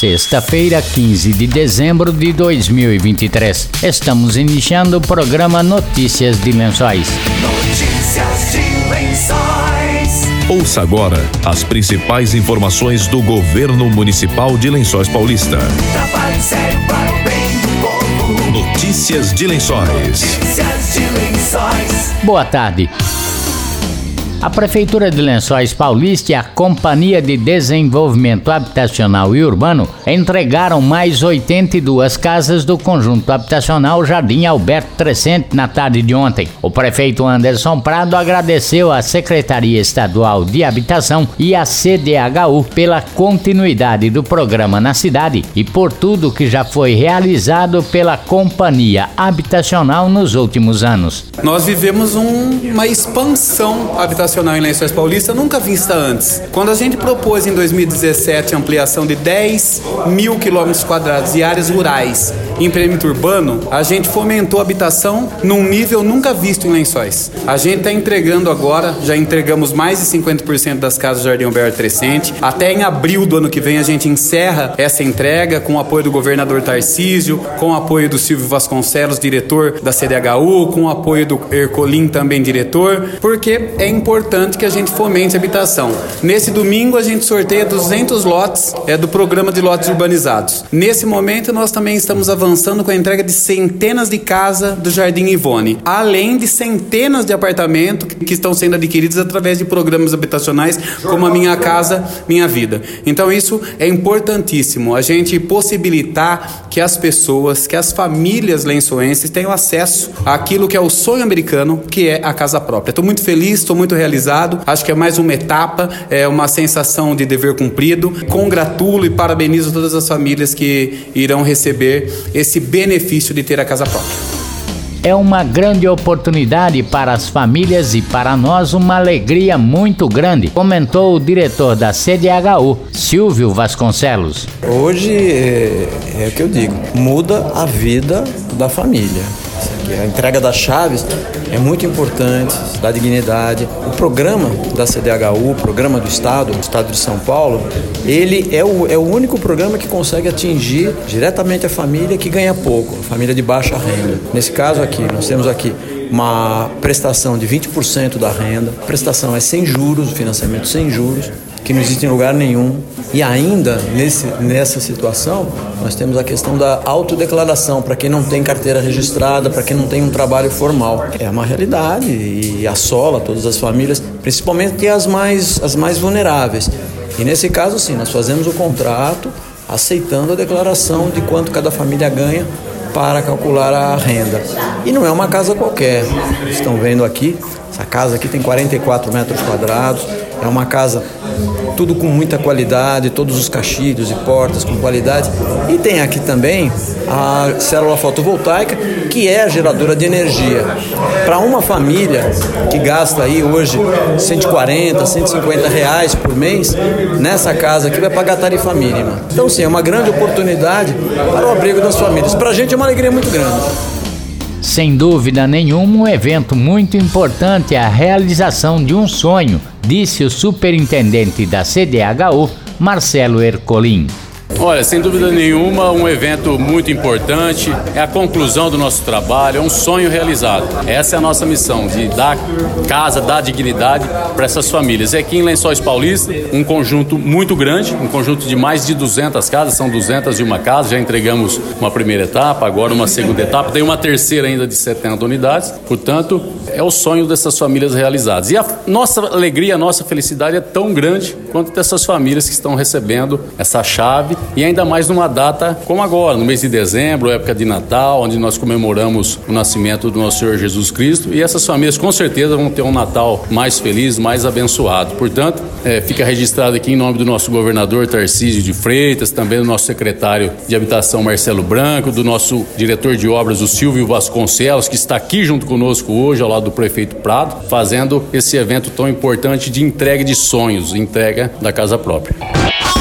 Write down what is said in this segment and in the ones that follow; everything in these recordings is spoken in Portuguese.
sexta-feira, 15 de dezembro de 2023. Estamos iniciando o programa Notícias de Lençóis. Notícias de Lençóis. Ouça agora as principais informações do governo municipal de Lençóis Paulista. Notícias de Lençóis. Notícias de Lençóis. Boa tarde. A Prefeitura de Lençóis Paulista e a Companhia de Desenvolvimento Habitacional e Urbano entregaram mais 82 casas do conjunto habitacional Jardim Alberto Crescente na tarde de ontem. O prefeito Anderson Prado agradeceu à Secretaria Estadual de Habitação e à CDHU pela continuidade do programa na cidade e por tudo que já foi realizado pela Companhia Habitacional nos últimos anos. Nós vivemos um- uma expansão habitacional em Lençóis Paulista nunca vista antes. Quando a gente propôs em 2017 a ampliação de 10 mil quilômetros quadrados de áreas rurais em perímetro urbano, a gente fomentou habitação num nível nunca visto em Lençóis. A gente está entregando agora, já entregamos mais de 50% das casas do Jardim Alberto Crescente. Até em abril do ano que vem a gente encerra essa entrega com o apoio do governador Tarcísio, com o apoio do Silvio Vasconcelos, diretor da CDHU, com o apoio do Ercolim, também diretor, porque é importante que a gente fomente a habitação. Nesse domingo a gente sorteia 200 lotes é do programa de lotes urbanizados. Nesse momento nós também estamos avançando com a entrega de centenas de casas do Jardim Ivone, além de centenas de apartamentos que estão sendo adquiridos através de programas habitacionais como a Minha Casa Minha Vida. Então isso é importantíssimo, a gente possibilitar que as pessoas, que as famílias lençoenses tenham acesso àquilo que é o sonho americano, que é a casa própria. Estou muito feliz, estou muito realizado, acho que é mais uma etapa, é uma sensação de dever cumprido. Congratulo e parabenizo todas as famílias que irão receber esse benefício de ter a casa própria. É uma grande oportunidade para as famílias e para nós uma alegria muito grande, comentou o diretor da CDHU, Silvio Vasconcelos. Hoje é, é o que eu digo, muda a vida da família. A entrega das chaves é muito importante, dá dignidade. O programa da CDHU, o programa do Estado, do Estado de São Paulo, ele é o, é o único programa que consegue atingir diretamente a família que ganha pouco, a família de baixa renda. Nesse caso aqui, nós temos aqui uma prestação de 20% da renda, a prestação é sem juros, o financiamento sem juros, que não existe em lugar nenhum. E ainda nesse, nessa situação, nós temos a questão da autodeclaração para quem não tem carteira registrada, para quem não tem um trabalho formal. É uma realidade e assola todas as famílias, principalmente as mais, as mais vulneráveis. E nesse caso, sim, nós fazemos o contrato aceitando a declaração de quanto cada família ganha para calcular a renda. E não é uma casa qualquer. Estão vendo aqui, essa casa aqui tem 44 metros quadrados, é uma casa tudo com muita qualidade, todos os caixilhos e portas com qualidade. E tem aqui também a célula fotovoltaica, que é a geradora de energia. Para uma família que gasta aí hoje 140, 150 reais por mês, nessa casa aqui vai pagar tarifa mínima. Então sim, é uma grande oportunidade para o abrigo das famílias. Para a gente é uma alegria muito grande. Sem dúvida nenhuma, um evento muito importante é a realização de um sonho, disse o superintendente da CDHU, Marcelo Ercolim. Olha, sem dúvida nenhuma, um evento muito importante, é a conclusão do nosso trabalho, é um sonho realizado. Essa é a nossa missão, de dar casa, dar dignidade para essas famílias. E aqui em Lençóis Paulista, um conjunto muito grande, um conjunto de mais de 200 casas, são 201 casas, já entregamos uma primeira etapa, agora uma segunda etapa, tem uma terceira ainda de 70 unidades. Portanto, é o sonho dessas famílias realizadas. E a nossa alegria, a nossa felicidade é tão grande quanto dessas famílias que estão recebendo essa chave e ainda mais numa data como agora, no mês de dezembro, época de Natal, onde nós comemoramos o nascimento do nosso Senhor Jesus Cristo. E essas famílias com certeza vão ter um Natal mais feliz, mais abençoado. Portanto, eh, fica registrado aqui em nome do nosso governador Tarcísio de Freitas, também do nosso secretário de Habitação Marcelo Branco, do nosso diretor de obras, o Silvio Vasconcelos, que está aqui junto conosco hoje, ao lado do prefeito Prado, fazendo esse evento tão importante de entrega de sonhos, entrega da casa própria.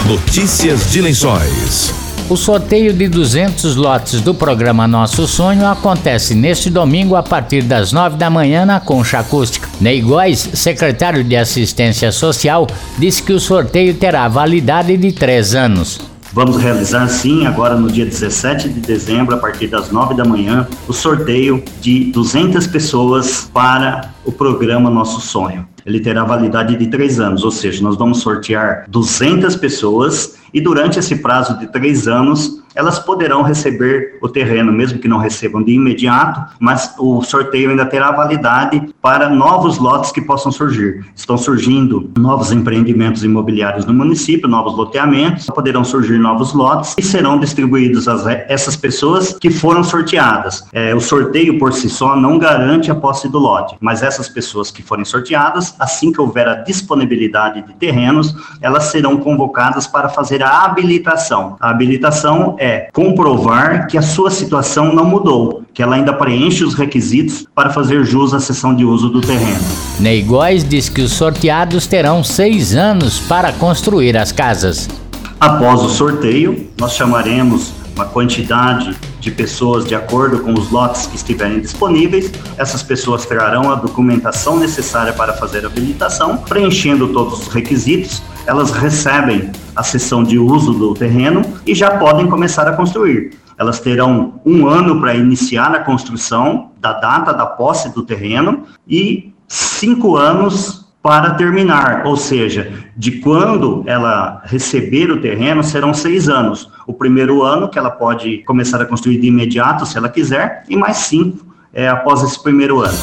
Notícias de Lençóis. O sorteio de 200 lotes do programa Nosso Sonho acontece neste domingo a partir das 9 da manhã na Concha Acústica. Ney Góes, secretário de Assistência Social, disse que o sorteio terá validade de três anos. Vamos realizar sim, agora no dia 17 de dezembro, a partir das 9 da manhã, o sorteio de 200 pessoas para o programa Nosso Sonho. Ele terá validade de três anos, ou seja, nós vamos sortear 200 pessoas e durante esse prazo de três anos elas poderão receber o terreno, mesmo que não recebam de imediato, mas o sorteio ainda terá validade para novos lotes que possam surgir. Estão surgindo novos empreendimentos imobiliários no município, novos loteamentos, poderão surgir novos lotes e serão distribuídos a essas pessoas que foram sorteadas. É, o sorteio por si só não garante a posse do lote, mas essas pessoas que forem sorteadas, assim que houver a disponibilidade de terrenos, elas serão convocadas para fazer a habilitação. A habilitação é comprovar que a sua situação não mudou, que ela ainda preenche os requisitos para fazer jus à sessão de uso do terreno. Ney Góes diz que os sorteados terão seis anos para construir as casas. Após o sorteio, nós chamaremos uma quantidade de pessoas de acordo com os lotes que estiverem disponíveis. Essas pessoas trarão a documentação necessária para fazer a habilitação, preenchendo todos os requisitos. Elas recebem a sessão de uso do terreno e já podem começar a construir. Elas terão um ano para iniciar a construção da data da posse do terreno e cinco anos para terminar, ou seja, de quando ela receber o terreno serão seis anos. O primeiro ano que ela pode começar a construir de imediato, se ela quiser, e mais cinco é, após esse primeiro ano.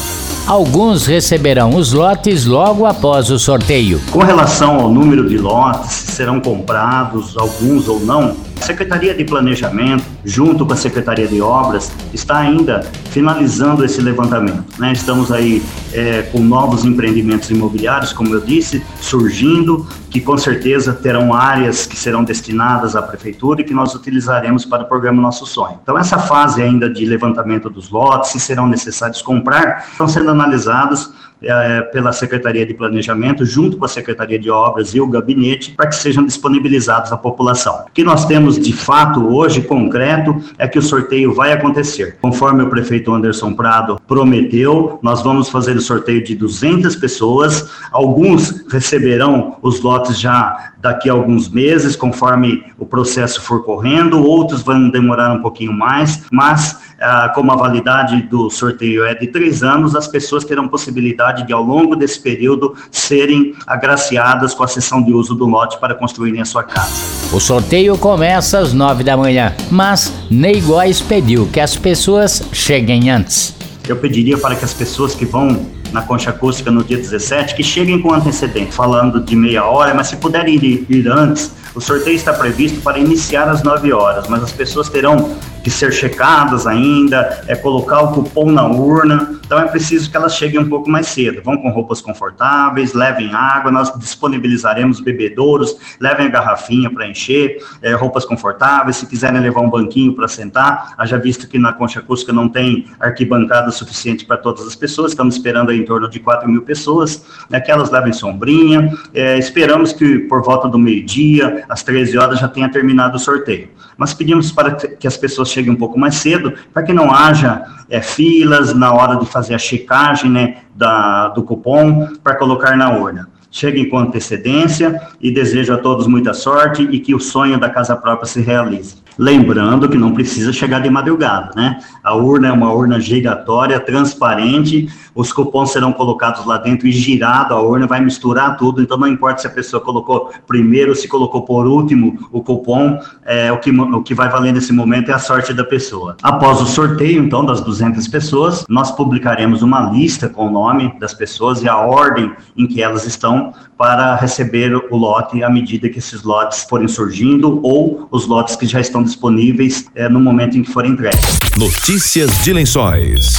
Alguns receberão os lotes logo após o sorteio. Com relação ao número de lotes, se serão comprados alguns ou não, a Secretaria de Planejamento, junto com a Secretaria de Obras, está ainda finalizando esse levantamento. Né? Estamos aí é, com novos empreendimentos imobiliários, como eu disse, surgindo, que com certeza terão áreas que serão destinadas à Prefeitura e que nós utilizaremos para o programa Nosso Sonho. Então, essa fase ainda de levantamento dos lotes, se serão necessários comprar, estão sendo analisados é, pela Secretaria de Planejamento, junto com a Secretaria de Obras e o gabinete, para que sejam disponibilizados à população. O que nós temos de fato hoje, concreto, é que o sorteio vai acontecer. Conforme o prefeito Anderson Prado prometeu, nós vamos fazer o sorteio de 200 pessoas, alguns receberão os lotes já daqui a alguns meses, conforme o processo for correndo, outros vão demorar um pouquinho mais, mas ah, como a validade do sorteio é de três anos, as pessoas terão possibilidade de, ao longo desse período, serem agraciadas com a sessão de uso do lote para construírem a sua casa. O sorteio começa às nove da manhã, mas Ney Góes pediu que as pessoas cheguem antes. Eu pediria para que as pessoas que vão na concha acústica no dia 17, que cheguem com antecedente, falando de meia hora, mas se puderem ir, ir antes, o sorteio está previsto para iniciar às 9 horas, mas as pessoas terão ser checadas ainda, é colocar o cupom na urna. Então é preciso que elas cheguem um pouco mais cedo. Vão com roupas confortáveis, levem água, nós disponibilizaremos bebedouros, levem a garrafinha para encher, é, roupas confortáveis. Se quiserem levar um banquinho para sentar, haja visto que na Concha Acústica não tem arquibancada suficiente para todas as pessoas, estamos esperando em torno de 4 mil pessoas, né, que elas levem sombrinha. É, esperamos que por volta do meio-dia, às 13 horas, já tenha terminado o sorteio. Mas pedimos para que as pessoas chegue um pouco mais cedo, para que não haja é, filas na hora de fazer a checagem né, da, do cupom para colocar na urna. Cheguem com antecedência e desejo a todos muita sorte e que o sonho da casa própria se realize. Lembrando que não precisa chegar de madrugada, né? A urna é uma urna giratória, transparente, os cupons serão colocados lá dentro e girado a urna, vai misturar tudo, então não importa se a pessoa colocou primeiro, se colocou por último o cupom, é, o, que, o que vai valer nesse momento é a sorte da pessoa. Após o sorteio, então, das 200 pessoas, nós publicaremos uma lista com o nome das pessoas e a ordem em que elas estão para receber o lote à medida que esses lotes forem surgindo ou os lotes que já estão disponíveis é, no momento em que forem entregues. Notícias de Lençóis.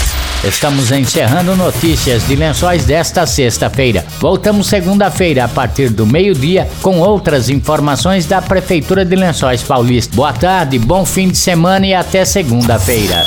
Estamos encerrando notícias de lençóis desta sexta-feira. Voltamos segunda-feira a partir do meio-dia com outras informações da Prefeitura de Lençóis Paulista. Boa tarde, bom fim de semana e até segunda-feira.